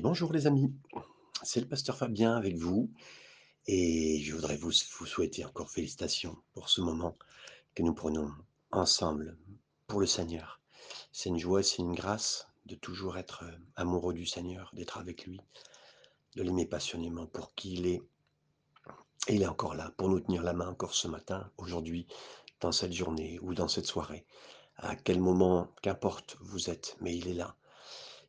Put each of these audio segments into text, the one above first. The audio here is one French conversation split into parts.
Bonjour les amis, c'est le pasteur Fabien avec vous et je voudrais vous, vous souhaiter encore félicitations pour ce moment que nous prenons ensemble pour le Seigneur. C'est une joie, c'est une grâce de toujours être euh, amoureux du Seigneur, d'être avec lui, de l'aimer passionnément pour qui il est. Et il est encore là pour nous tenir la main encore ce matin, aujourd'hui, dans cette journée ou dans cette soirée. À quel moment, qu'importe, vous êtes, mais il est là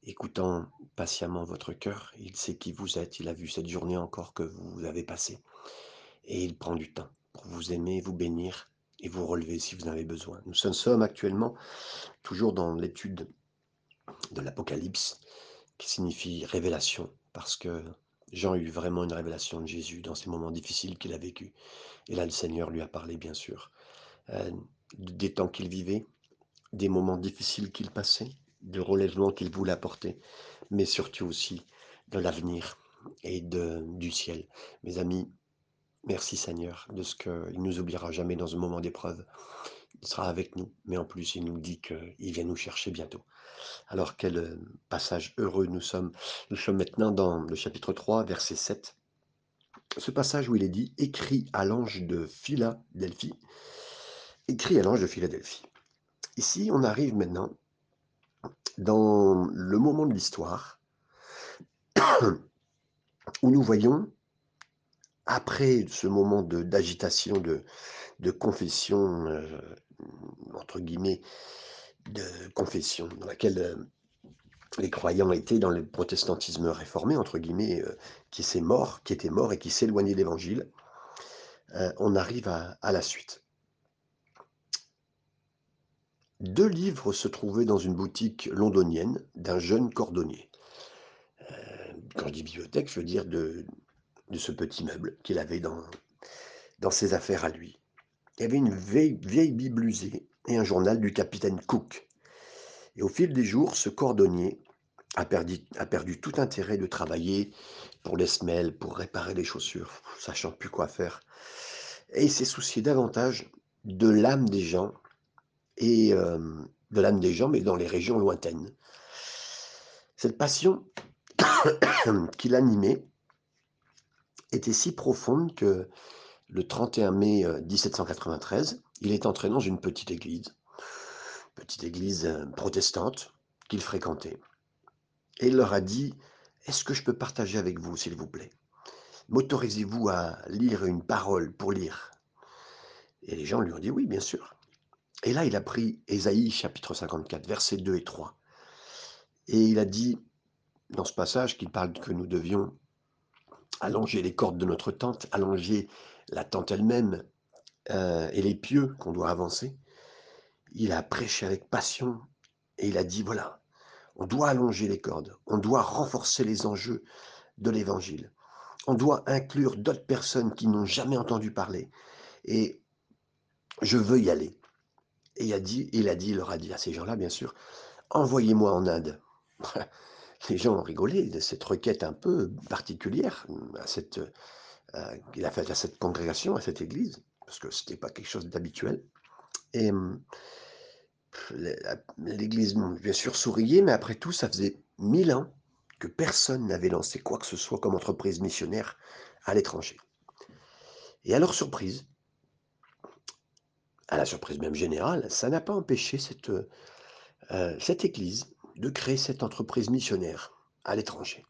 écoutant patiemment votre cœur, il sait qui vous êtes, il a vu cette journée encore que vous avez passée. Et il prend du temps pour vous aimer, vous bénir et vous relever si vous en avez besoin. Nous sommes actuellement toujours dans l'étude de l'Apocalypse, qui signifie révélation, parce que Jean a eu vraiment une révélation de Jésus dans ces moments difficiles qu'il a vécu. Et là, le Seigneur lui a parlé, bien sûr, euh, des temps qu'il vivait, des moments difficiles qu'il passait, du relèvement qu'il voulait apporter, mais surtout aussi de l'avenir et de, du ciel. Mes amis, merci Seigneur de ce qu'il ne nous oubliera jamais dans un moment d'épreuve. Il sera avec nous, mais en plus il nous dit qu'il vient nous chercher bientôt. Alors quel euh, passage heureux nous sommes. Nous sommes maintenant dans le chapitre 3, verset 7. Ce passage où il est dit, écrit à l'ange de Philadelphie, écrit à l'ange de Philadelphie. Ici, on arrive maintenant dans le moment de l'histoire où nous voyons, après ce moment d'agitation, de, confession, euh, entre guillemets, de confession, dans laquelle euh, les croyants étaient dans le protestantisme réformé, entre guillemets, euh, qui s'est mort, qui était mort et qui s'éloignait de l'évangile, on arrive à la suite. Deux livres se trouvaient dans une boutique londonienne d'un jeune cordonnier. Euh, quand je dis bibliothèque, je veux dire de, ce petit meuble qu'il avait dans, ses affaires à lui. Il y avait une vieille, vieille Bible usée et un journal du capitaine Cook. Et au fil des jours, ce cordonnier a perdu, a perdu tout intérêt de travailler pour les semelles, pour réparer les chaussures, sachant plus quoi faire. Et il s'est soucié davantage de l'âme des gens et de l'âme des gens, mais dans les régions lointaines. Cette passion qui l'animait était si profonde que le 31 mai 1793, il est entré dans une petite église, petite église protestante qu'il fréquentait. Et il leur a dit, est-ce que je peux partager avec vous, s'il vous plaît? M'autorisez-vous à lire une parole pour lire? Et les gens lui ont dit, oui, bien sûr. Et là, il a pris Ésaïe chapitre 54, versets 2 et 3. Et il a dit, dans ce passage, qu'il parle que nous devions allonger les cordes de notre tente, allonger la tente elle-même euh, et les pieux qu'on doit avancer. Il a prêché avec passion et il a dit, voilà, on doit allonger les cordes, on doit renforcer les enjeux de l'évangile, on doit inclure d'autres personnes qui n'ont jamais entendu parler. Et je veux y aller. Et il a dit, il a dit, il leur a dit à ces gens-là, bien sûr, envoyez-moi en Inde. Les gens ont rigolé de cette requête un peu particulière à cette, euh, qu'il a faite à cette congrégation, à cette église, parce que ce n'était pas quelque chose d'habituel. Et l'église, bien sûr, souriait, mais après tout, ça faisait mille ans que personne n'avait lancé quoi que ce soit comme entreprise missionnaire à l'étranger. Et à leur surprise, à la surprise même générale, ça n'a pas empêché cette, euh, cette Église de créer cette entreprise missionnaire à l'étranger.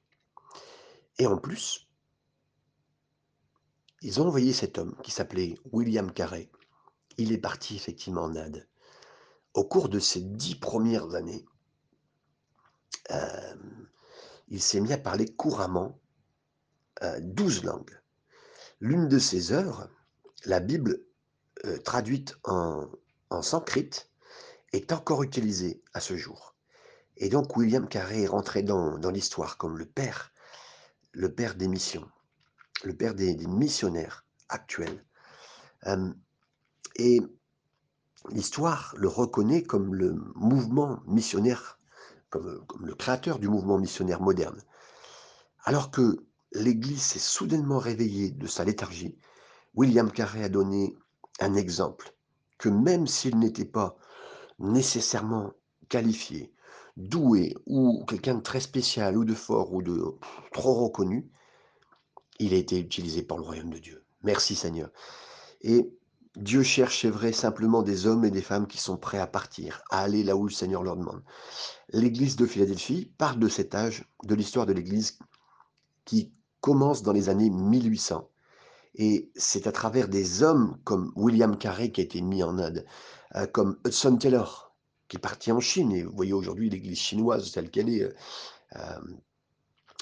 Et en plus, ils ont envoyé cet homme qui s'appelait William Carey. Il est parti effectivement en Inde. Au cours de ces dix premières années, euh, il s'est mis à parler couramment euh, douze langues. L'une de ses œuvres, la Bible euh, traduite en, sanskrit est encore utilisée à ce jour. Et donc William Carré est rentré dans, dans l'histoire comme le père, le père des missions, le père des, missionnaires actuels. Euh, et l'histoire le reconnaît comme le mouvement missionnaire, comme, comme, le créateur du mouvement missionnaire moderne. Alors que l'Église s'est soudainement réveillée de sa léthargie, William Carré a donné un exemple que même s'il n'était pas nécessairement qualifié doué ou quelqu'un de très spécial ou de fort ou de trop reconnu, il a été utilisé par le royaume de Dieu. Merci Seigneur. Et Dieu cherche, c'est vrai, simplement des hommes et des femmes qui sont prêts à partir, à aller là où le Seigneur leur demande. L'église de Philadelphie parle de cet âge, de l'histoire de l'église qui commence dans les années 1800. Et c'est à travers des hommes comme William Carey qui a été mis en Inde, euh, comme Hudson Taylor qui est parti en Chine. Et vous voyez aujourd'hui l'église chinoise telle qu'elle est. Euh, euh,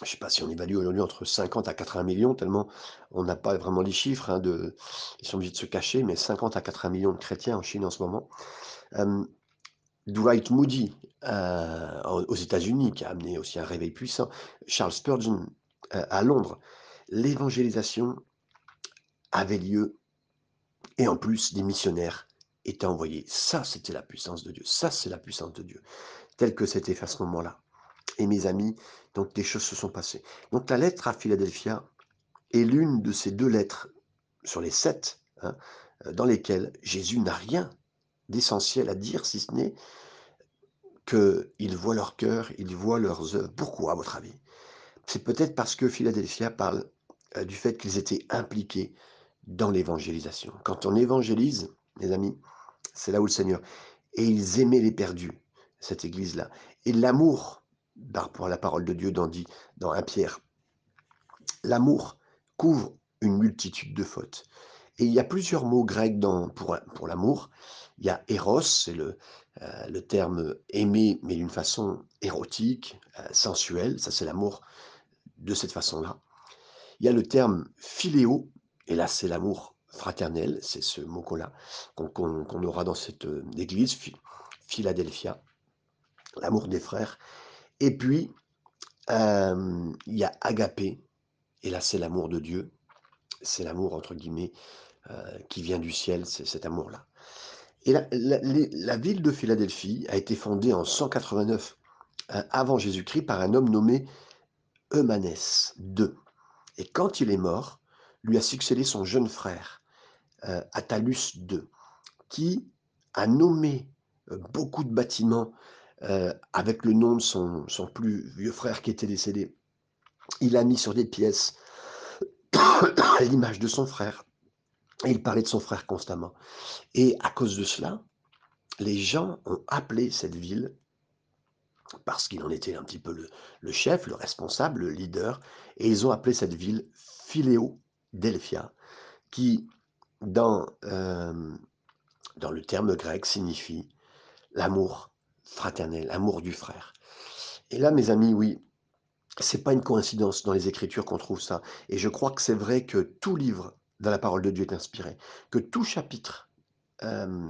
je ne sais pas si on évalue aujourd'hui entre 50 à 80 millions, tellement on n'a pas vraiment les chiffres. Hein, ils sont obligés de se cacher, mais 50 à 80 millions de chrétiens en Chine en ce moment. Dwight Moody aux États-Unis, qui a amené aussi un réveil puissant. Charles Spurgeon à Londres. L'évangélisation avait lieu et en plus des missionnaires étaient envoyés. Ça, c'était la puissance de Dieu. Ça, c'est la puissance de Dieu, telle que c'était fait à ce moment-là. Et mes amis, donc des choses se sont passées. Donc la lettre à Philadelphia est l'une de ces deux lettres sur les sept hein, dans lesquelles Jésus n'a rien d'essentiel à dire, si ce n'est qu'il voit leur cœur, il voit leurs œuvres. Pourquoi, à votre avis? C'est peut-être parce que Philadelphia parle euh, du fait qu'ils étaient impliqués dans l'évangélisation. Quand on évangélise, les amis, c'est là où le Seigneur. Et ils aimaient les perdus, cette église-là. Et l'amour, pour la parole de Dieu dans, dans 1 Pierre, l'amour couvre une multitude de fautes. Et il y a plusieurs mots grecs pour, pour l'amour. Il y a eros, c'est le, euh, le terme aimer, mais d'une façon érotique, euh, sensuelle. Ça, c'est l'amour de cette façon-là. Il y a le terme philéo, et là, c'est l'amour fraternel, c'est ce mot-là qu'on aura dans cette euh, église, Philadelphia, l'amour des frères. Et puis, euh, il y a agapé, et là, c'est l'amour de Dieu, c'est l'amour, entre guillemets, euh, qui vient du ciel, c'est cet amour-là. Et la, la, ville de Philadelphie a été fondée en 189 avant Jésus-Christ par un homme nommé Eumanès II. Et quand il est mort, lui a succédé son jeune frère, euh, Attalus II, qui a nommé euh, beaucoup de bâtiments euh, avec le nom de son, plus vieux frère qui était décédé. Il a mis sur des pièces l'image de son frère. Il parlait de son frère constamment. Et à cause de cela, les gens ont appelé cette ville, parce qu'il en était un petit peu le, le, chef, le responsable, le leader, et ils ont appelé cette ville Philéo Delphia, qui, dans, euh, dans le terme grec, signifie l'amour fraternel, l'amour du frère. Et là, mes amis, oui, c'est pas une coïncidence dans les Écritures qu'on trouve ça. Et je crois que c'est vrai que tout livre dans la parole de Dieu est inspiré, que tout chapitre euh,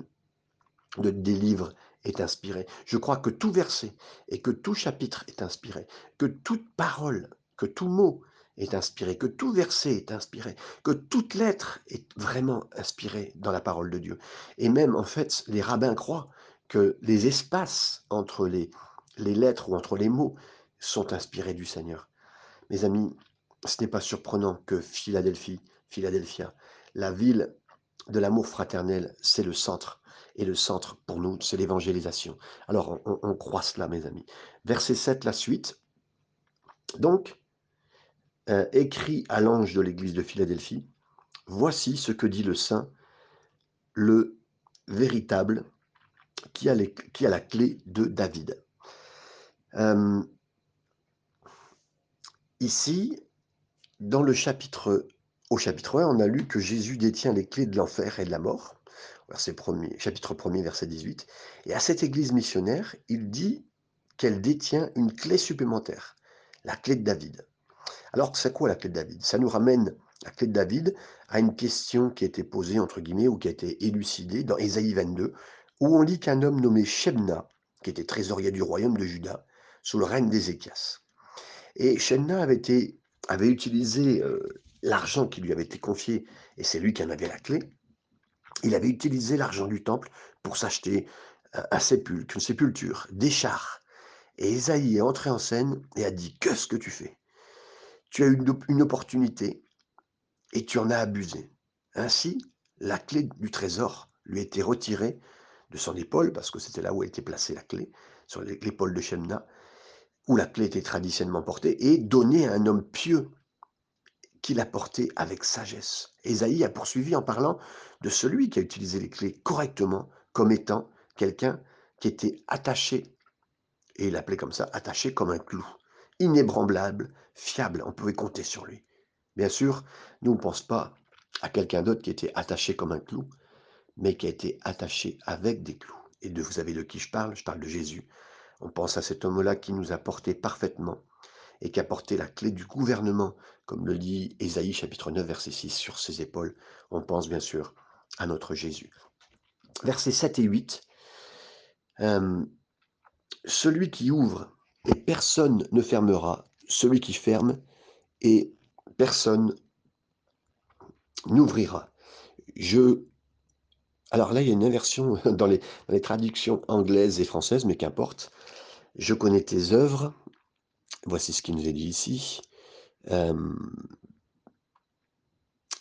de, des livres est inspiré. Je crois que tout verset et que tout chapitre est inspiré, que toute parole, que tout mot est inspiré, que tout verset est inspiré, que toute lettre est vraiment inspirée dans la parole de Dieu. Et même, en fait, les rabbins croient que les espaces entre les, les lettres ou entre les mots sont inspirés du Seigneur. Mes amis, ce n'est pas surprenant que Philadelphie, Philadelphia, la ville de l'amour fraternel, c'est le centre. Et le centre, pour nous, c'est l'évangélisation. Alors, on, on croit cela, mes amis. Verset 7, la suite. Donc, euh, écrit à l'ange de l'église de Philadelphie, Voici ce que dit le saint, le véritable, qui a, la clé de David. Euh, ici, dans le chapitre, au chapitre 1, on a lu que Jésus détient les clés de l'enfer et de la mort, chapitre 1er, verset 18. Et à cette église missionnaire, il dit qu'elle détient une clé supplémentaire, la clé de David. Alors, c'est quoi la clé de David? Ça nous ramène, la clé de David, à une question qui a été posée, entre guillemets, ou qui a été élucidée dans Ésaïe 22, où on lit qu'un homme nommé Shebna, qui était trésorier du royaume de Juda, sous le règne d'Ézéchias. Et Shebna avait, utilisé euh, l'argent qui lui avait été confié, et c'est lui qui en avait la clé. Il avait utilisé l'argent du temple pour s'acheter euh, un sépulcre, une sépulture, des chars. Et Ésaïe est entré en scène et a dit Qu'est-ce que tu fais? Tu as eu une, opportunité et tu en as abusé. Ainsi, la clé du trésor lui été retirée de son épaule, parce que c'était là où était placée la clé, sur l'épaule de Shemna, où la clé était traditionnellement portée, et donnée à un homme pieux qui l'a portée avec sagesse. Ésaïe a poursuivi en parlant de celui qui a utilisé les clés correctement comme étant quelqu'un qui était attaché, et il l'appelait comme ça, attaché comme un clou, inébranlable, fiable, on pouvait compter sur lui. Bien sûr, nous ne pensons pas à quelqu'un d'autre qui était attaché comme un clou, mais qui a été attaché avec des clous. Et de vous savez de qui je parle? Je parle de Jésus. On pense à cet homme-là qui nous a porté parfaitement et qui a porté la clé du gouvernement, comme le dit Ésaïe chapitre 9, verset 6, sur ses épaules. On pense bien sûr à notre Jésus. Versets 7 et 8. Euh, celui qui ouvre et personne ne fermera, celui qui ferme et personne n'ouvrira. Je alors là, il y a une inversion dans les, traductions anglaises et françaises, mais qu'importe. Je connais tes œuvres. Voici ce qui nous est dit ici.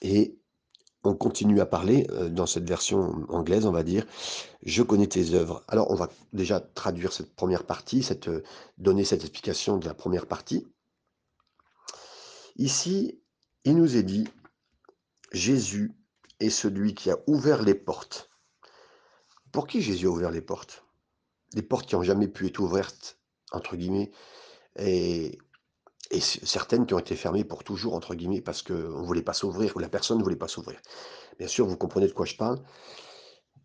et on continue à parler euh, dans cette version anglaise, on va dire, je connais tes œuvres. Alors on va déjà traduire cette première partie, euh, donner cette explication de la première partie. Ici, il nous est dit, Jésus est celui qui a ouvert les portes. Pour qui Jésus a ouvert les portes? Des portes qui n'ont jamais pu être ouvertes, entre guillemets, et, certaines qui ont été fermées pour toujours, entre guillemets, parce qu'on ne voulait pas s'ouvrir, ou la personne ne voulait pas s'ouvrir. Bien sûr, vous comprenez de quoi je parle.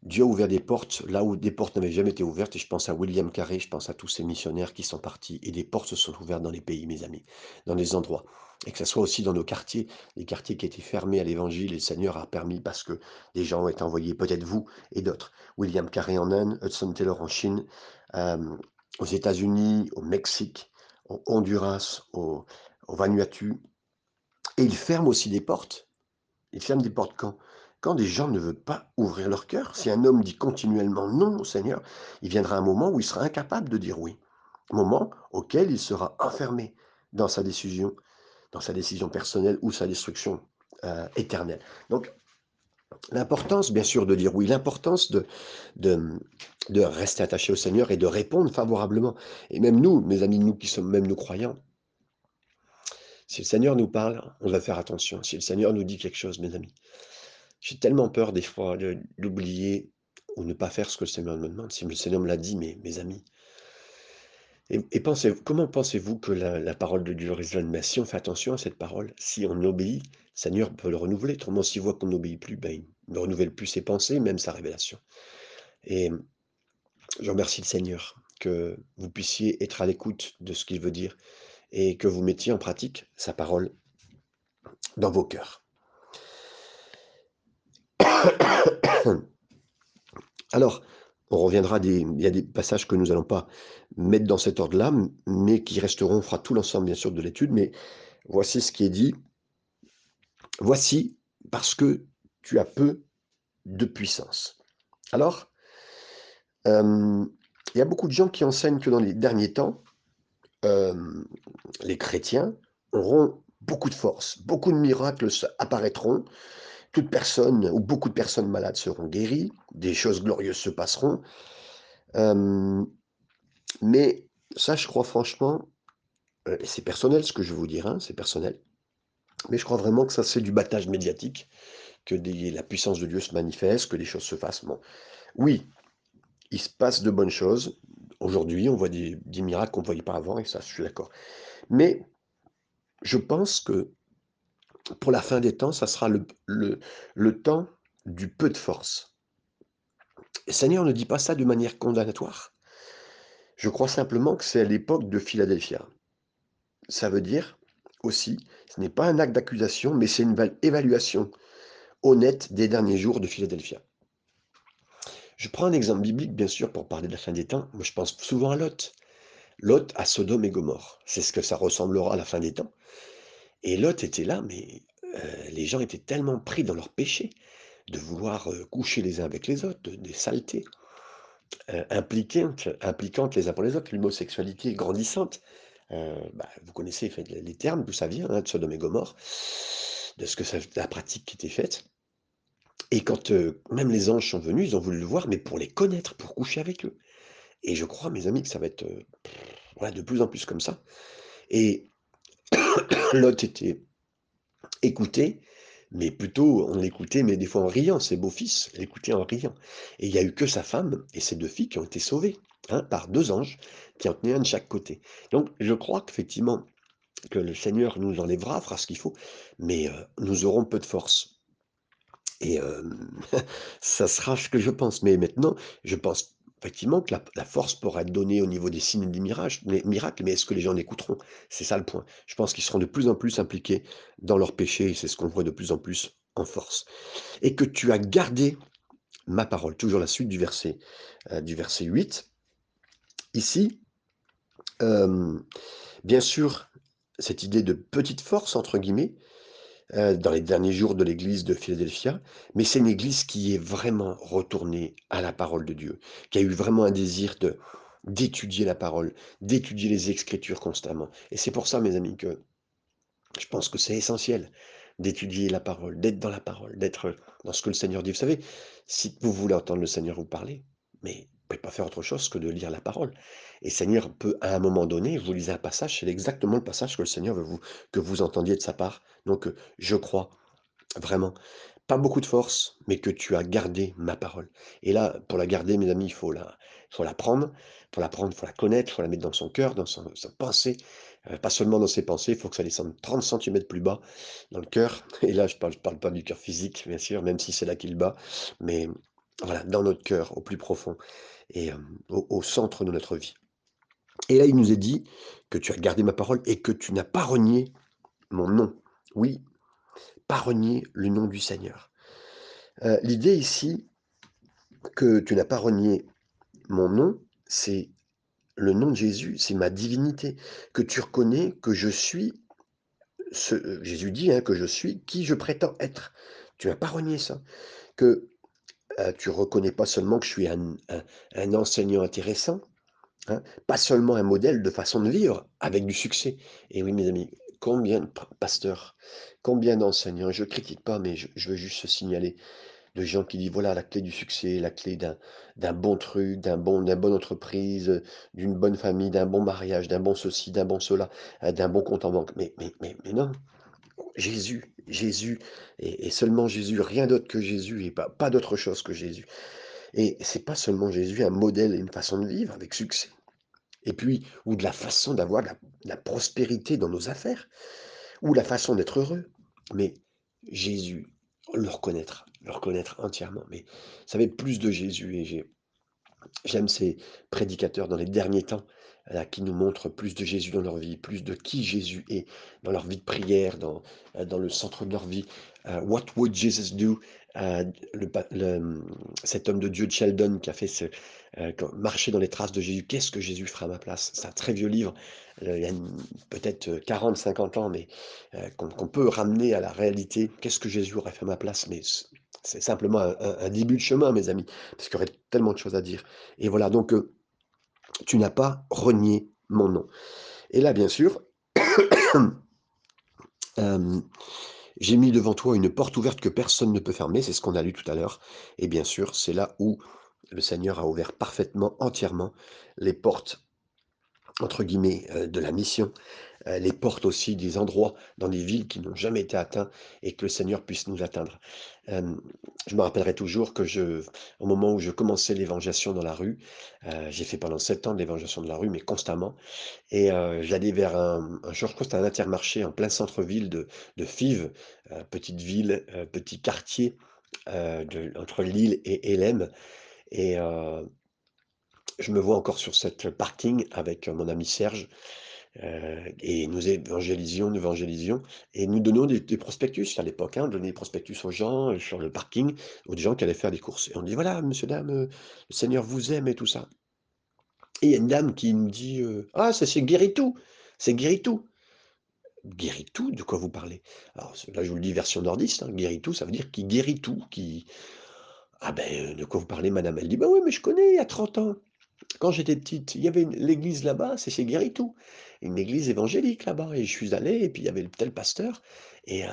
Dieu a ouvert des portes là où des portes n'avaient jamais été ouvertes. Et je pense à William Carey, je pense à tous ces missionnaires qui sont partis. Et des portes se sont ouvertes dans les pays, mes amis, dans les endroits. Et que ce soit aussi dans nos quartiers, les quartiers qui étaient fermés à l'évangile, et le Seigneur a permis parce que des gens ont été envoyés, peut-être vous et d'autres. William Carey en Inde, Hudson Taylor en Chine, euh, aux États-Unis, au Mexique, au Honduras, au, Vanuatu. Et il ferme aussi des portes. Il ferme des portes quand? Quand des gens ne veulent pas ouvrir leur cœur, si un homme dit continuellement non au Seigneur, il viendra un moment où il sera incapable de dire oui. Moment auquel il sera enfermé dans sa décision, dans sa décision personnelle ou sa destruction euh, éternelle. Donc, l'importance, bien sûr, de dire oui, l'importance de, de, de rester attaché au Seigneur et de répondre favorablement. Et même nous, mes amis, nous qui sommes même nous croyants, si le Seigneur nous parle, on va faire attention. Si le Seigneur nous dit quelque chose, mes amis, j'ai tellement peur des fois d'oublier ou ne pas faire ce que le Seigneur me demande. Si le Seigneur me l'a dit, mes, mes amis. Et, pensez, comment pensez-vous que la, parole de Dieu résonne? Mais si on fait attention à cette parole, si on obéit, Seigneur peut le renouveler. Autrement, s'il voit qu'on n'obéit plus, ben, il ne renouvelle plus ses pensées, même sa révélation. Et je remercie le Seigneur que vous puissiez être à l'écoute de ce qu'il veut dire et que vous mettiez en pratique sa parole dans vos cœurs. Alors, on reviendra, des, il y a des passages que nous n'allons pas mettre dans cet ordre-là, mais qui resteront, on fera tout l'ensemble bien sûr de l'étude, mais voici ce qui est dit. Voici parce que tu as peu de puissance. Alors, euh, il y a beaucoup de gens qui enseignent que dans les derniers temps, euh, les chrétiens auront beaucoup de force, beaucoup de miracles apparaîtront, toute personne ou beaucoup de personnes malades seront guéries, des choses glorieuses se passeront. mais ça, je crois franchement, euh, c'est personnel ce que je vais vous dire, hein, c'est personnel, mais je crois vraiment que ça c'est du battage médiatique, que la puissance de Dieu se manifeste, que les choses se fassent. Oui, il se passe de bonnes choses. Aujourd'hui, on voit des, miracles qu'on ne voyait pas avant, et ça, je suis d'accord. Mais je pense que pour la fin des temps, ça sera le, le, temps du peu de force. Le Seigneur ne dit pas ça de manière condamnatoire. Je crois simplement que c'est à l'époque de Philadelphia. Ça veut dire aussi, ce n'est pas un acte d'accusation, mais c'est une évaluation honnête des derniers jours de Philadelphia. Je prends un exemple biblique, bien sûr, pour parler de la fin des temps. Moi, je pense souvent à Lot. Lot à Sodome et Gomorre. C'est ce que ça ressemblera à la fin des temps. Et Lot était là, mais euh, les gens étaient tellement pris dans leur péché de vouloir euh, coucher les uns avec les autres, des saletés, euh, impliquantes, les uns pour les autres, l'homosexualité grandissante. Bah, vous connaissez les termes, d'où ça vient, hein, de Sodome et Gomorre, de ce que ça, la pratique qui était faite. Et quand même les anges sont venus, ils ont voulu le voir, mais pour les connaître, pour coucher avec eux. Et je crois, mes amis, que ça va être, heu, ouais, de plus en plus comme ça et Lot était écouté, mais plutôt on l'écoutait, mais des fois en riant, ses beaux-fils l'écoutaient en riant et il y a eu que sa femme et ses 2 filles qui ont été sauvées, hein, par 2 anges qui en tenaient un de chaque côté. Donc je crois qu'effectivement, que le Seigneur nous enlèvera, fera ce qu'il faut, mais heu, nous aurons peu de force et ça sera ce que je pense. Mais maintenant, je pense effectivement que la force pourra être donnée au niveau des signes et des miracles, mais est-ce que les gens l'écouteront? C'est ça le point. Je pense qu'ils seront de plus en plus impliqués dans leurs péchés et c'est ce qu'on voit de plus en plus en force. «Et que tu as gardé ma parole», toujours la suite du verset, heu, du verset 8. Ici, bien sûr, cette idée de «petite force» entre guillemets, dans les derniers jours de l'église de Philadelphia, mais c'est une église qui est vraiment retournée à la parole de Dieu, qui a eu vraiment un désir de d'étudier la parole, d'étudier les Écritures constamment et c'est pour ça, mes amis, que je pense que c'est essentiel d'étudier la parole, d'être dans la parole, d'être, dans ce que le Seigneur dit. Vous savez, si vous voulez entendre le Seigneur vous parler, mais pouvez pas faire autre chose que de lire la parole et Seigneur peut, à un moment donné, vous lisez un passage, c'est exactement le passage que le Seigneur veut que vous entendiez de sa part. Donc, heu, je crois vraiment pas beaucoup de force, mais que tu as gardé ma parole. Et là, pour la garder, mes amis, il faut la faut la prendre. Pour la prendre, il faut la connaître, il faut la mettre dans son cœur, dans son sa pensée, heu, pas seulement dans ses pensées, il faut que ça descende 30 centimètres plus bas dans le cœur. Et là, je parle parle pas du cœur physique, bien sûr, même si c'est là qu'il bat, mais voilà, dans notre cœur, au plus profond et au centre de notre vie. Et là, il nous est dit que tu as gardé ma parole et que tu n'as pas renié mon nom. Oui, pas renier le nom du Seigneur. Heu, l'idée ici, que tu n'as pas renié mon nom, c'est le nom de Jésus, c'est ma divinité, que tu reconnais que je suis ce Jésus dit, hein, que je suis qui je prétends être. Tu n'as pas renié ça, que, heu, tu reconnais pas seulement que je suis un un enseignant intéressant, hein, pas seulement un modèle de façon de vivre avec du succès. Et oui, mes amis, combien de pa pasteurs, combien d'enseignants, je critique pas, mais je veux juste signaler de gens qui disent: «Voilà la clé du succès, la clé d'un bon truc, d'un bon d'un bonne entreprise, d'une bonne famille, d'un bon mariage, d'un bon ceci, d'un bon cela, heu, d'un bon compte en banque». Mais mais mais mais non! Jésus, Jésus et seulement Jésus, rien d'autre que Jésus et pas d'autre chose que Jésus. Et c'est pas seulement Jésus un modèle et une façon de vivre avec succès et puis ou de la façon d'avoir la la prospérité dans nos affaires ou la façon d'être heureux, mais Jésus, le reconnaître, le reconnaître entièrement. Mais vous savez, plus de Jésus et j'ai j'aime ces prédicateurs dans les derniers temps, qui nous montrent plus de Jésus dans leur vie, plus de qui Jésus est dans leur vie de prière, dans, heu, dans le centre de leur vie. Heu, What would Jesus do? Heu, le mmh, cet homme de Dieu, Sheldon, qui a fait marcher dans les traces de Jésus. Qu'est-ce que Jésus ferait à ma place? C'est un très vieux livre, il y a peut-être, heu, 40-50 ans, mais, qu'on peut ramener à la réalité. Qu'est-ce que Jésus aurait fait à ma place? C'est simplement un début de chemin, mes amis, parce qu'il y aurait tellement de choses à dire. Et voilà, donc, heu, tu n'as pas renié mon nom. Et là, bien sûr, j'ai mis devant toi une porte ouverte que personne ne peut fermer, c'est ce qu'on a lu tout à l'heure. Et bien sûr, c'est là où le Seigneur a ouvert parfaitement, entièrement les portes, entre guillemets, heu, de la mission, les portes aussi des endroits dans des villes qui n'ont jamais été atteints et que le Seigneur puisse nous atteindre. Je me rappellerai toujours que je au moment où je commençais l'évangélisation dans la rue, heu, j'ai fait pendant 7 ans de l'évangélisation de la rue, mais constamment. Et heu, j'allais vers un un je un Intermarché en plein centre-ville de Fives, petite ville, petit quartier, entre Lille et Hélène et je me vois encore sur cette parking avec, mon ami Serge, heu et nous évangélisions nous évangélisions et nous donnions des des prospectus à l'époque, hein. On donnait des prospectus aux gens, heu, sur le parking, aux gens qui allaient faire des courses et on dit: «Voilà, monsieur, dame, heu, le Seigneur vous aime» et tout ça. Et il y a une dame qui nous dit, «Ah ça c'est Guéritou, c'est Guéritou». Guéritou? De quoi vous parlez? Alors là je vous le dis version nordiste, hein, Guéritou ça veut dire qui guérit tout, qui ah ben, de quoi vous parlez madame? Elle dit: «Bah oui, mais je connais, il y a 30 ans, quand j'étais petite, il y avait l'église là-bas, c'est chez Guéritou, une église évangélique là-bas et je suis allée et puis il y avait tel pasteur et heu,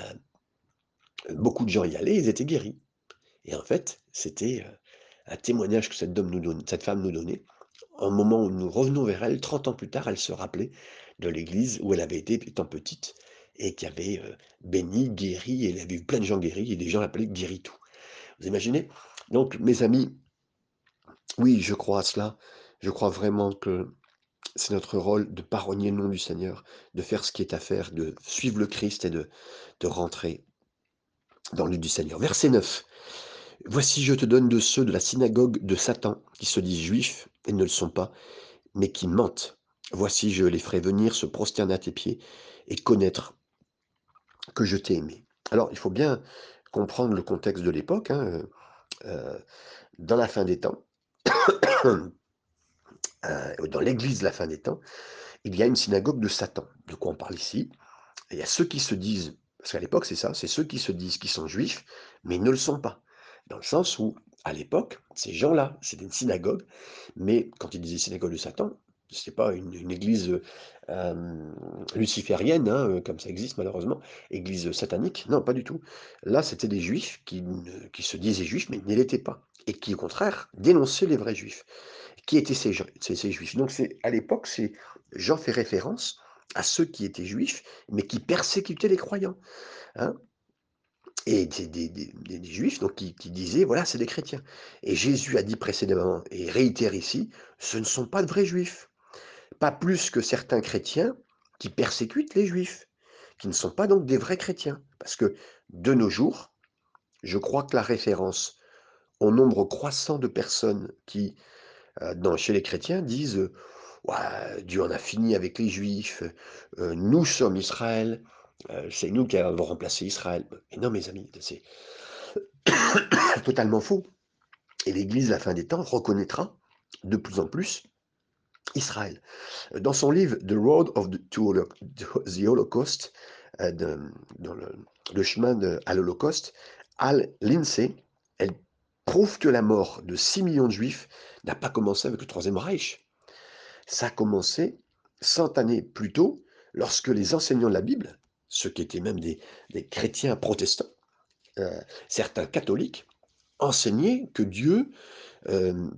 beaucoup de gens y allaient, ils étaient guéris». Et en fait, c'était, heu, un témoignage que cette nous cette femme nous donnait au moment où nous revenons vers elle, 30 ans plus tard, elle se rappelait de l'église où elle avait été étant petite et qui avait euh, béni, guéri, et elle avait vu plein de gens guéris, et des gens l'appelaient guéri-tout. Vous imaginez? Donc, mes amis, oui, je crois à cela. Je crois vraiment que c'est notre rôle de parogner le nom du Seigneur, de faire ce qui est à faire, de suivre le Christ et de, de rentrer dans le du Seigneur. Verset 9. Voici, je te donne de ceux de la synagogue de Satan, qui se disent juifs et ne le sont pas, mais qui mentent. Voici, je les ferai venir se prosterner à tes pieds et connaître que je t'ai aimé. Alors, il faut bien comprendre le contexte de l'époque. Hein, euh, dans la fin des temps, euh, dans l'église de la fin des temps, il y a une synagogue de Satan. De quoi on parle ici Il y a ceux qui se disent, parce qu'à l'époque c'est ça, c'est ceux qui se disent qu'ils sont juifs, mais ne le sont pas. Dans le sens où, à l'époque, ces gens-là, c'était une synagogue, mais quand ils disaient synagogue de Satan, c'est pas une, église luciférienne, hein, comme ça existe malheureusement, église satanique. Non, pas du tout. Là, c'était des juifs qui, qui se disaient juifs, mais ne l'étaient pas. Et qui, au contraire, dénonçaient les vrais juifs. Qui étaient ces, ces juifs Donc, à l'époque, Jean fait référence à ceux qui étaient juifs, mais qui persécutaient les croyants. Hein et des, des, juifs donc, qui, qui disaient, voilà, c'est des chrétiens. Et Jésus a dit précédemment, et réitère ici, ce ne sont pas de vrais juifs. Pas plus que certains chrétiens qui persécutent les juifs, qui ne sont pas donc des vrais chrétiens. Parce que de nos jours, je crois que la référence au nombre croissant de personnes qui, chez les chrétiens, disent Dieu en a fini avec les juifs, nous sommes Israël, c'est nous qui avons remplacé Israël. Mais non, mes amis, c'est totalement faux. Et l'Église, à la fin des temps, reconnaîtra de plus en plus Israël. Dans son livre The Road of the, to the Holocaust, euh, le, chemin à l'Holocauste, Al Lindsay, elle prouve que la mort de 6 millions de juifs n'a pas commencé avec le Troisième Reich. Ça a commencé 100 années plus tôt, lorsque les enseignants de la Bible, ceux qui étaient même des, chrétiens protestants, euh, certains catholiques, enseignaient que Dieu euh,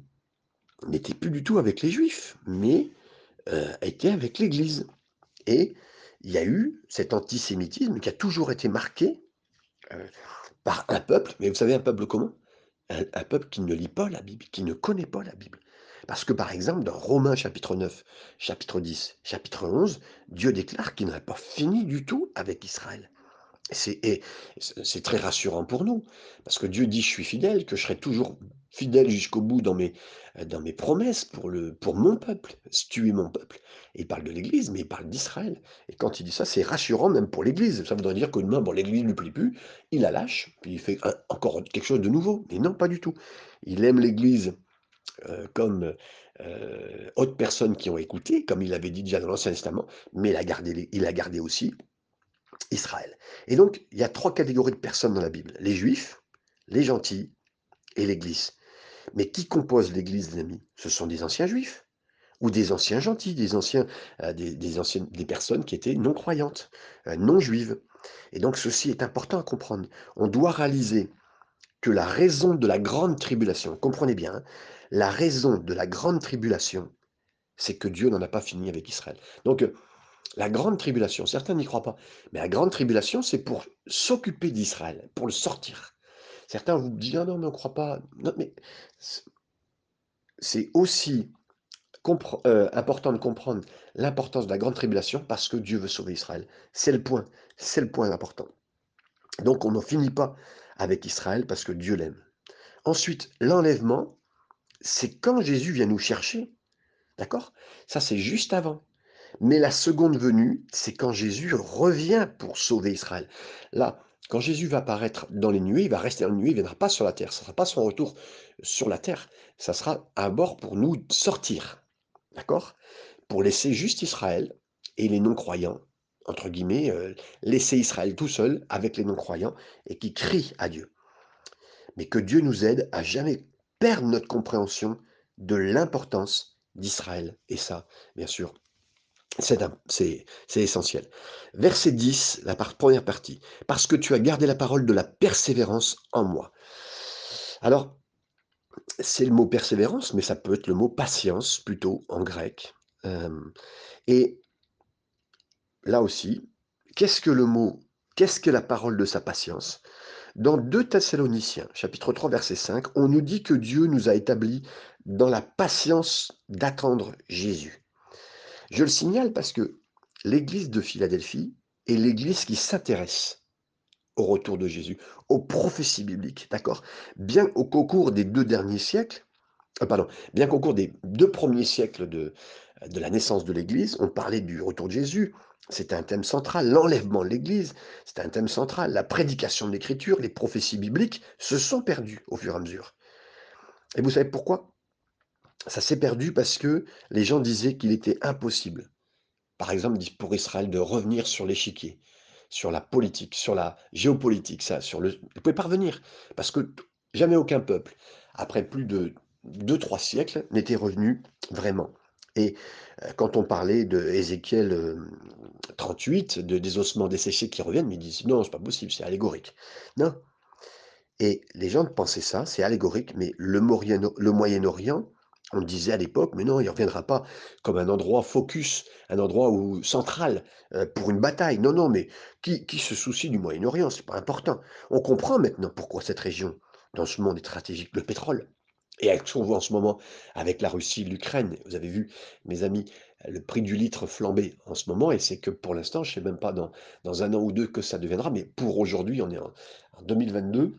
n'était plus du tout avec les juifs, mais euh, était avec l'Église. Et il y a eu cet antisémitisme qui a toujours été marqué par un peuple, mais vous savez, un peuple comment un, peuple qui ne lit pas la Bible, qui ne connaît pas la Bible. Parce que par exemple, dans Romains chapitre 9, chapitre 10, chapitre 11, Dieu déclare qu'il n'aurait pas fini du tout avec Israël. C'est très rassurant pour nous, parce que Dieu dit je suis fidèle, que je serai toujours fidèle jusqu'au bout dans mes, mes promesses pour, mon peuple. Tu es mon peuple. il parle de l'Église, mais il parle d'Israël. Et quand il dit ça, c'est rassurant même pour l'Église. Ça voudrait dire que demain, bon, l'Église ne lui plaît plus, il la lâche, puis il fait encore quelque chose de nouveau. Mais non, pas du tout. Il aime l'Église euh, comme euh, autres personnes qui ont écouté, comme il avait dit déjà dans l'Ancien Testament, mais il a gardé, il a gardé aussi Israël. Et donc, il y a trois catégories de personnes dans la Bible. Les Juifs, les gentils et l'Église. Mais qui compose l'Église, les amis? Ce sont des anciens juifs ou des anciens gentils, des anciens, euh, des, anciennes, des personnes qui étaient non croyantes, euh, non juives. Et donc ceci est important à comprendre. On doit réaliser que la raison de la grande tribulation, comprenez bien, hein, la raison de la grande tribulation, c'est que Dieu n'en a pas fini avec Israël. Donc la grande tribulation, certains n'y croient pas, mais la grande tribulation, c'est pour s'occuper d'Israël, pour le sortir. Certains vous disent «Ah non, mais on ne croit pas. Mais c'est aussi euh, important de comprendre l'importance de la grande tribulation parce que Dieu veut sauver Israël. C'est le point, c'est le point important. Donc on n'en finit pas avec Israël parce que Dieu l'aime. Ensuite, l'enlèvement, c'est quand Jésus vient nous chercher. D'accord? Ça, c'est juste avant. Mais la seconde venue, c'est quand Jésus revient pour sauver Israël. Là, quand Jésus va apparaître dans les nuées, il va rester dans les nuées, il ne viendra pas sur la terre. Ce ne sera pas son retour sur la terre. Ça sera un bord pour nous sortir. D'accord? Pour laisser juste Israël et les non-croyants, entre guillemets, euh, laisser Israël tout seul avec les non-croyants et qui crient à Dieu. Mais que Dieu nous aide à jamais perdre notre compréhension de l'importance d'Israël. Et ça, bien sûr, c'est essentiel. Verset 10, la première partie. Parce que tu as gardé la parole de la persévérance en moi. Alors, c'est le mot persévérance, mais ça peut être le mot patience plutôt en grec. Hem et là aussi, qu'est-ce que le mot qu'est-ce que la parole de sa patience? Dans 2 Thessaloniciens, chapitre 3, verset 5, on nous dit que Dieu nous a établis dans la patience d'attendre Jésus. Je le signale parce que l'église de Philadelphie est l'église qui s'intéresse au retour de Jésus, aux prophéties bibliques, d'accord? Bien au cours des deux derniers siècles, euh, pardon, bien qu'au cours des deux premiers siècles de, de la naissance de l'Église, on parlait du retour de Jésus, c'était un thème central, l'enlèvement de l'Église, c'était un thème central, la prédication de l'Écriture, les prophéties bibliques se sont perdues au fur et à mesure. Et vous savez pourquoi? Ça s'est perdu parce que les gens disaient qu'il était impossible, par exemple pour Israël, de revenir sur l'échiquier, sur la politique, sur la géopolitique, ça, sur le... Ils ne pouvaient pas revenir, parce que jamais aucun peuple, après plus de deux, trois siècles, n'était revenu vraiment. Et euh, quand on parlait de Ézéchiel 38, euh, de, des ossements desséchés qui reviennent, ils disent non, c'est pas possible, c'est allégorique. Non. Et les gens pensaient ça, c'est allégorique, mais le Moyen-Orient, on disait à l'époque, mais non, il ne reviendra pas comme un endroit focus, un endroit où, central euh, pour une bataille. Non, non, mais qui, se soucie du Moyen-Orient C'est pas important. On comprend maintenant pourquoi cette région, dans ce monde, est stratégique. Le pétrole, et avec ce qu'on voit en ce moment avec la Russie, l'Ukraine, vous avez vu, mes amis, le prix du litre flamber en ce moment, et c'est que pour l'instant, je ne sais même pas dans, dans un an ou deux que ça deviendra, mais pour aujourd'hui, on est en, 2022,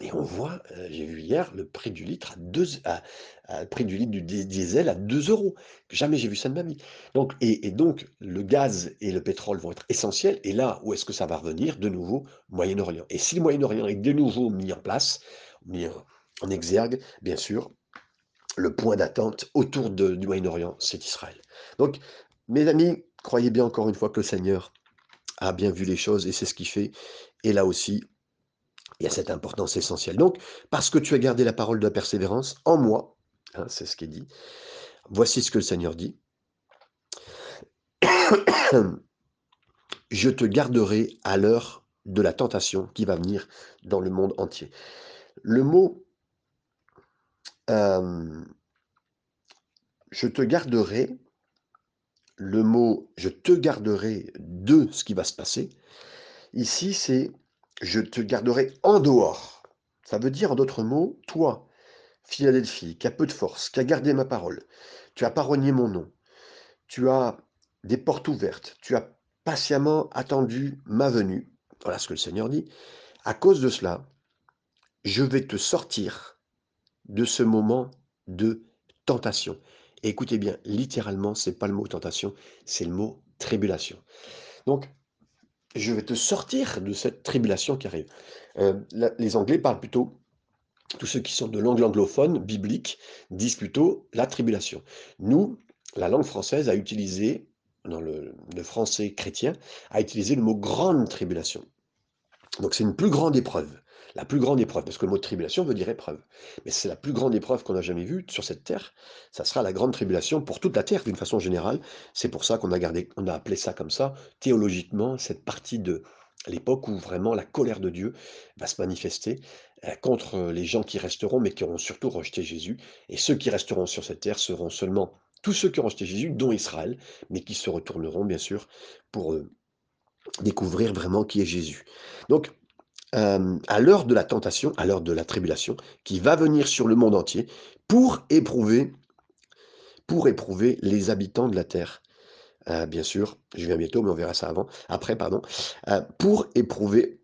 et on voit, euh, j'ai vu hier, le prix du litre à 2, à, prix du litre du diesel à 2 euros. Jamais j'ai vu ça de ma vie. Donc, et, donc, le gaz et le pétrole vont être essentiels. Et là, où est-ce que ça va revenir? De nouveau, Moyen-Orient. Et si le Moyen-Orient est de nouveau mis en place, mis en, exergue, bien sûr, le point d'attente autour du Moyen-Orient, c'est Israël. Donc, mes amis, croyez bien encore une fois que le Seigneur a bien vu les choses et c'est ce qu'il fait. Et là aussi, il y a cette importance essentielle. Donc, parce que tu as gardé la parole de la persévérance en moi, hein, c'est ce qui est dit, voici ce que le Seigneur dit. Je te garderai à l'heure de la tentation qui va venir dans le monde entier. Le mot je te garderai, le mot je te garderai de ce qui va se passer, ici c'est je te garderai en dehors. Ça veut dire en d'autres mots, toi, Philadelphie, qui a peu de force, qui a gardé ma parole, tu as pas renié mon nom, tu as des portes ouvertes, tu as patiemment attendu ma venue, voilà ce que le Seigneur dit, à cause de cela, je vais te sortir de ce moment de tentation. écoutez bien, littéralement, c'est pas le mot tentation, c'est le mot tribulation. Donc, je vais te sortir de cette tribulation qui arrive. Euh, les Anglais parlent plutôt, tous ceux qui sont de langue anglophone, biblique, disent plutôt la tribulation. Nous, la langue française a utilisé, dans le, le français chrétien, a utilisé le mot grande tribulation. Donc c'est une plus grande épreuve la plus grande épreuve, parce que le mot tribulation veut dire épreuve. Mais c'est la plus grande épreuve qu'on a jamais vue sur cette terre. Ça sera la grande tribulation pour toute la terre d'une façon générale. C'est pour ça qu'on a gardé, a appelé ça comme ça, théologiquement, cette partie de l'époque où vraiment la colère de Dieu va se manifester euh, contre les gens qui resteront, mais qui auront surtout rejeté Jésus. Et ceux qui resteront sur cette terre seront seulement tous ceux qui ont rejeté Jésus, dont Israël, mais qui se retourneront, bien sûr, pour euh, découvrir vraiment qui est Jésus. Donc, à l'heure de la tentation, à l'heure de la tribulation, qui va venir sur le monde entier pour éprouver, pour éprouver les habitants de la terre. Euh, bien sûr, je viens bientôt, mais on verra ça avant, après, pardon, euh, pour éprouver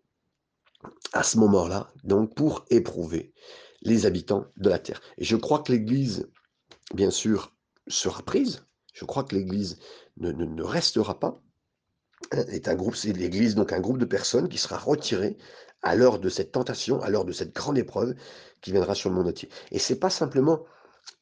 à ce moment-là, donc pour éprouver les habitants de la terre. Et je crois que l'Église, bien sûr, sera prise. Je crois que l'Église ne, ne, restera pas. Est un groupe, c'est l'Église, donc un groupe de personnes qui sera retiré à l'heure de cette tentation, à l'heure de cette grande épreuve qui viendra sur le monde entier. Et c'est pas simplement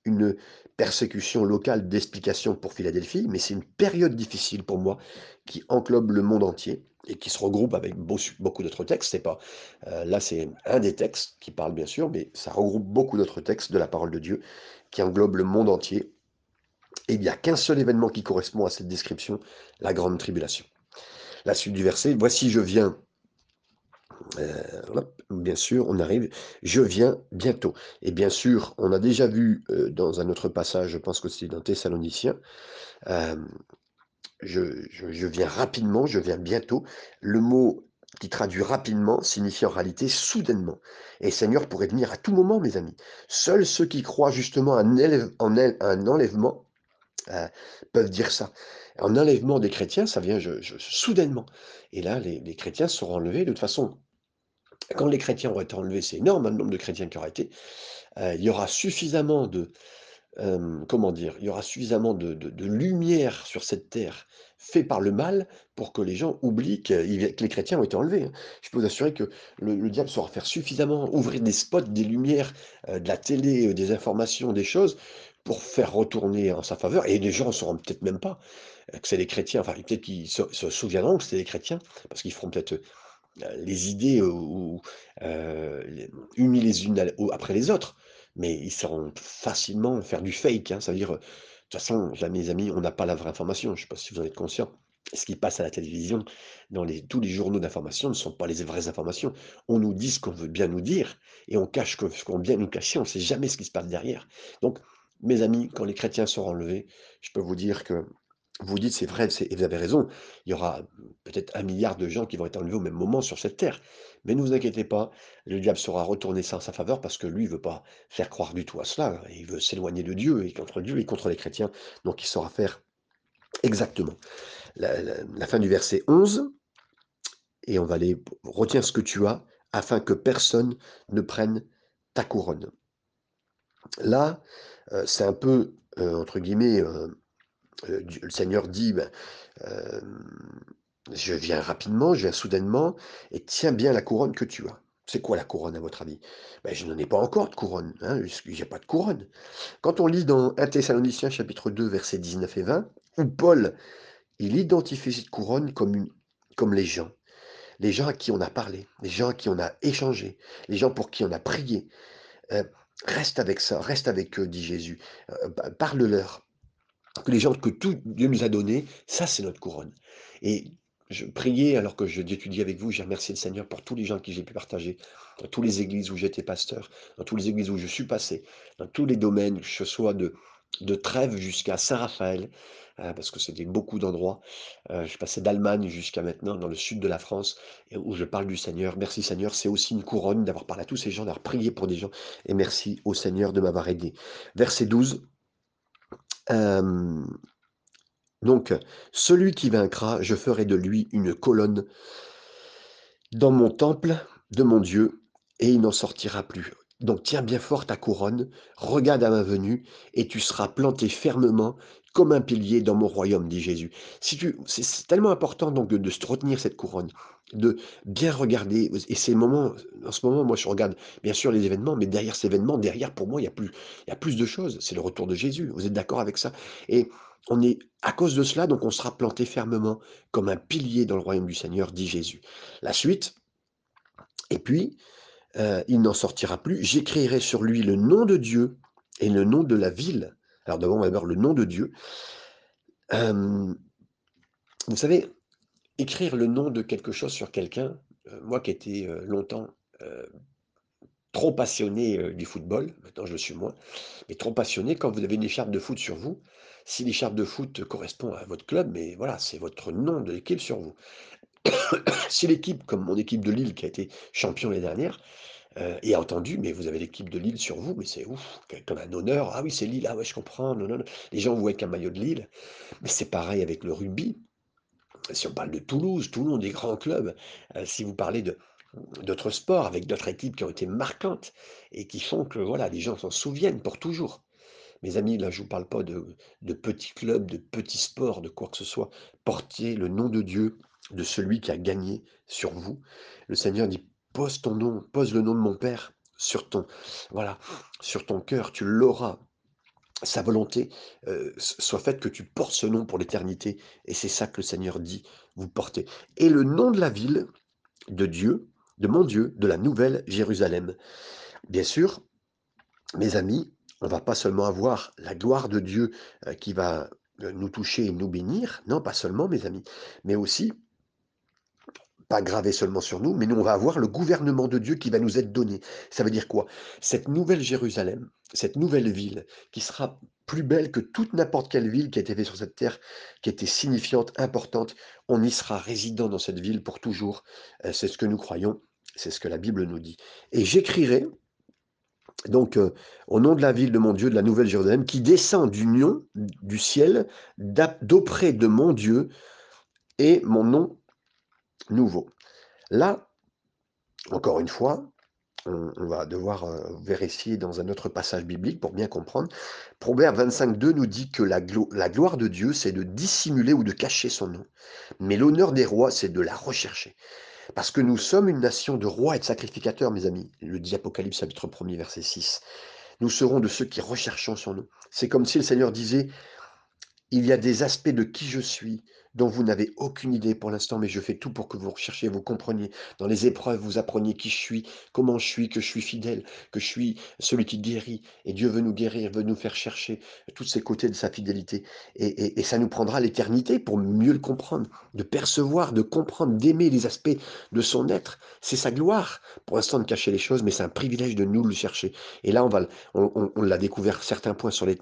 une persécution locale d'explication pour Philadelphie, mais c'est une période difficile pour moi qui englobe le monde entier et qui se regroupe avec beaucoup d'autres textes. C'est pas euh, là, c'est un des textes qui parle bien sûr, mais ça regroupe beaucoup d'autres textes de la parole de Dieu qui englobe le monde entier. Et il n'y a qu'un seul événement qui correspond à cette description, la grande tribulation. La suite du verset, voici je viens Heu, bien sûr, on arrive. Je viens bientôt et bien sûr, on a déjà vu, heu, dans un autre passage, je pense que c'est dans Thessaloniciens, hem, je je viens rapidement, je viens bientôt. Le mot qui traduit rapidement signifie en réalité soudainement et Seigneur pourrait venir à tout moment, mes amis. Seuls ceux qui croient justement un en un enlèvement, peuvent dire ça. Un enlèvement des chrétiens, ça vient je soudainement et là, les les chrétiens seront enlevés de toute façon quand les chrétiens auront été enlevés, c'est énorme, le nombre de chrétiens qui aura été, heu, il y aura suffisamment de, hem, comment dire? Il y aura suffisamment de lumière sur cette terre, fait par le mal, pour que les gens oublient que les chrétiens ont été enlevés, hein. Je peux vous assurer que le le diable saura faire suffisamment ouvrir des spots, des lumières, heu, de la télé, des informations, des choses, pour faire retourner en sa faveur et les gens ne sauront peut-être même pas, que c'est les chrétiens, enfin peut-être qu'ils se souviendront que c'est les chrétiens, parce qu'ils feront peut-être, les idées ou heu, les unies les unes après les autres, mais ils sauront facilement faire du fake, hein. Ça veut dire, heu, de toute façon, là, mes amis, on n'a pas la vraie information. Je ne sais pas si vous en êtes conscients. Ce qui passe à la télévision, dans tous les journaux d'information ne sont pas les vraies informations. On nous dit ce qu'on veut bien nous dire et on cache ce qu'on veut bien nous cacher, on ne sait jamais ce qui se passe derrière. Donc, mes amis, quand les chrétiens seront enlevés, je peux vous dire que vous dites: «C'est vrai, c'est» et vous avez raison. Il y aura peut-être un milliard de gens qui vont être enlevés au même moment sur cette terre. Mais ne vous inquiétez pas, le diable saura retourner ça en sa faveur parce que lui, il veut pas faire croire du tout à cela. hein. Il veut s'éloigner de Dieu et contre Dieu et contre les chrétiens. Donc il saura faire exactement. La fin du verset 11 et on va aller «Retiens ce que tu as, afin que personne ne prenne ta couronne». Là, heu, c'est un peu, heu, entre guillemets, Dieu le Seigneur dit, ben, hem Je viens rapidement, je viens soudainement et tiens bien la couronne que tu as. C'est quoi la couronne à votre avis? Ben, je n'en ai pas encore de couronne, hein, j'ai pas de couronne. Quand on lit dans 1 Thessaloniciens chapitre 2 versets 19 et 20, où Paul, il identifie cette couronne comme les gens, les gens à qui on a parlé, les gens à qui on a échangé, les gens pour qui on a prié. Heu, reste avec ça, reste avec eux, dit Jésus. Parle-leur. Que les gens que tout Dieu nous a donné, ça c'est notre couronne et je priais alors que j'étudiais avec vous, j'ai remercié le Seigneur pour tous les gens à qui j'ai pu partager, dans toutes les églises où j'étais pasteur, dans toutes les églises où je suis passé, dans tous les domaines, que ce soit de de Trèves jusqu'à Saint-Raphaël, heu, parce que c'était beaucoup d'endroits. Heu, je passais d'Allemagne jusqu'à maintenant dans le sud de la France où je parle du Seigneur. Merci Seigneur, c'est aussi une couronne d'avoir parlé à tous ces gens, d'avoir prié pour des gens et merci au Seigneur de m'avoir aidé. Verset 12, donc, celui qui vaincra, je ferai de lui une colonne dans mon temple de mon Dieu, et il n'en sortira plus. Donc tiens bien fort ta couronne, regarde à ma venue, et tu seras planté fermement comme un pilier dans mon royaume, dit Jésus. Si tu, c'est tellement important donc de, se retenir cette couronne, de bien regarder. Et ces moments, en ce moment, moi je regarde bien sûr les événements, mais derrière ces événements, derrière pour moi, il y a plus, il y a plus de choses. C'est le retour de Jésus. Vous êtes d'accord avec ça? Et on est à cause de cela, donc on sera planté fermement comme un pilier dans le royaume du Seigneur, dit Jésus. La suite, et puis, heu, il n'en sortira plus. J'écrirai sur lui le nom de Dieu et le nom de la ville. Alors d'abord, on va le nom de Dieu. Vous savez, écrire le nom de quelque chose sur quelqu'un, heu, moi qui étais, longtemps, trop passionné, du football, maintenant je le suis moins, mais trop passionné, quand vous avez une écharpe de foot sur vous, si l'écharpe de foot correspond à votre club, mais voilà, c'est votre nom de l'équipe sur vous. Si l'équipe, comme mon équipe de Lille qui a été champion l'année dernière, Et entendu, mais vous avez l'équipe de Lille sur vous, mais c'est ouf, comme un honneur. «Ah oui, c'est Lille, ah ouais, je comprends, non, non, non». Les gens vous voient avec un maillot de Lille, mais c'est pareil avec le rugby. Si on parle de Toulouse, Toulon, des grands clubs, heu, si vous parlez d'autres sports avec d'autres équipes qui ont été marquantes et qui font que, voilà, les gens s'en souviennent pour toujours. Mes amis, là, je vous parle pas de de petits clubs, de petits sports, de quoi que ce soit. Portez le nom de Dieu, de celui qui a gagné sur vous. Le Seigneur dit: «Pose ton nom, pose le nom de mon Père sur ton voilà, sur ton cœur, tu l'auras». Sa volonté, soit faite que tu portes ce nom pour l'éternité et c'est ça que le Seigneur dit, vous portez et le nom de la ville de Dieu, de mon Dieu, de la nouvelle Jérusalem. Bien sûr, mes amis, on va pas seulement avoir la gloire de Dieu, qui va, nous toucher et nous bénir. Non, pas seulement mes amis, mais aussi pas gravé seulement sur nous, mais nous, on va avoir le gouvernement de Dieu qui va nous être donné. Ça veut dire quoi? Cette nouvelle Jérusalem, cette nouvelle ville, qui sera plus belle que toute n'importe quelle ville qui a été faite sur cette terre, qui était signifiante, importante, on y sera résident dans cette ville pour toujours. Euh, c'est ce que nous croyons, c'est ce que la Bible nous dit. Et j'écrirai, donc, euh, au nom de la ville de mon Dieu, de la nouvelle Jérusalem, qui descend d'union du ciel, d'auprès de mon Dieu, et mon nom nouveau. Là, encore une fois, on, va devoir euh, vérifier dans un autre passage biblique pour bien comprendre. Proverbe 25.2 nous dit que la, gloire de Dieu, c'est de dissimuler ou de cacher son nom. Mais l'honneur des rois, c'est de la rechercher. Parce que nous sommes une nation de rois et de sacrificateurs, mes amis. Le dit Apocalypse chapitre 1er, verset 6. Nous serons de ceux qui recherchons son nom. C'est comme si le Seigneur disait, il y a des aspects de qui je suis dont vous n'avez aucune idée pour l'instant, mais je fais tout pour que vous recherchiez, vous compreniez. Dans les épreuves, vous appreniez qui je suis, comment je suis, que je suis fidèle, que je suis celui qui guérit. Et Dieu veut nous guérir, veut nous faire chercher tous ces côtés de sa fidélité. Et, ça nous prendra l'éternité pour mieux le comprendre, de percevoir, de comprendre, d'aimer les aspects de son être. C'est sa gloire. Pour l'instant, de cacher les choses, mais c'est un privilège de nous le chercher. Et là, on, va, on, l'a découvert certains points sur, le,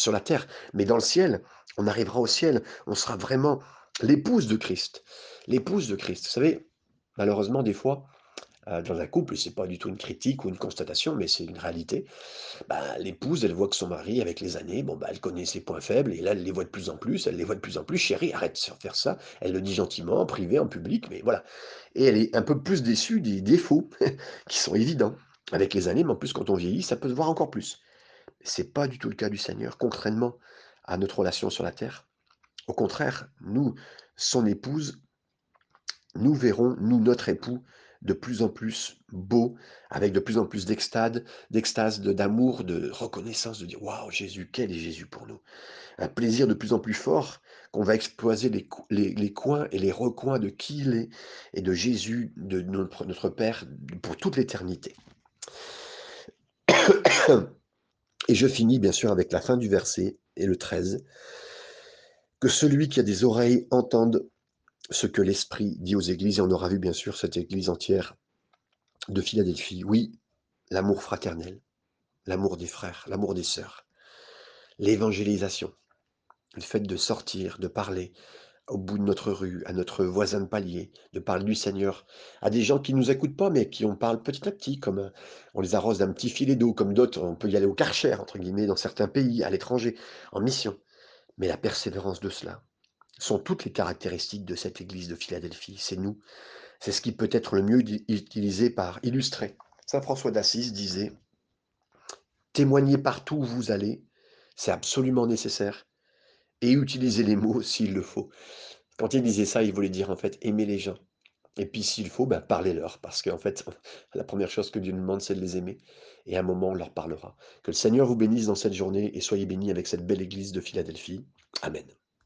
sur la terre, mais dans le ciel, on arrivera au ciel, on sera vraiment l'épouse de Christ. L'épouse de Christ. Vous savez, malheureusement, des fois, euh, dans un couple, c'est pas du tout une critique ou une constatation, mais c'est une réalité. Bah, l'épouse, elle voit que son mari, avec les années, bon, bah, elle connaît ses points faibles, et là, elle les voit de plus en plus, elle les voit de plus en plus. Chérie, arrête de faire ça. Elle le dit gentiment, en privé, en public, mais voilà. Et elle est un peu plus déçue des défauts qui sont évidents avec les années, mais en plus, quand on vieillit, ça peut se voir encore plus. C'est pas du tout le cas du Seigneur, contrairement à notre relation sur la terre. Au contraire, nous, son épouse, nous verrons, nous, notre époux, de plus en plus beau, avec de plus en plus d'extase, d'extase, d'amour, de reconnaissance, de dire Waouh, Jésus, quel est Jésus pour nous? Un plaisir de plus en plus fort qu'on va exploser les, coins et les recoins de qui il est et de Jésus, de notre Père, pour toute l'éternité. Et je finis bien sûr avec la fin du verset et le 13. Que celui qui a des oreilles entende ce que l'Esprit dit aux églises, et on aura vu bien sûr cette église entière de Philadelphie. Oui, l'amour fraternel, l'amour des frères, l'amour des sœurs, l'évangélisation, le fait de sortir, de parler, au bout de notre rue, à notre voisin de palier, de parler du Seigneur, à des gens qui ne nous écoutent pas, mais qui on parle petit à petit, comme euh, on les arrose d'un petit filet d'eau, comme d'autres, on peut y aller au karcher, entre guillemets, dans certains pays, à l'étranger, en mission. Mais la persévérance de cela sont toutes les caractéristiques de cette église de Philadelphie. C'est nous. C'est ce qui peut être le mieux utilisé par illustrer. Saint François d'Assise disait Témoignez partout où vous allez, c'est absolument nécessaire, et utiliser les mots s'il le faut. Quand il disait ça, il voulait dire en fait aimer les gens. Et puis s'il faut, ben, parlez-leur, parce qu'en fait, la première chose que Dieu nous demande, c'est de les aimer. Et à un moment, on leur parlera. Que le Seigneur vous bénisse dans cette journée et soyez bénis avec cette belle église de Philadelphie. Amen.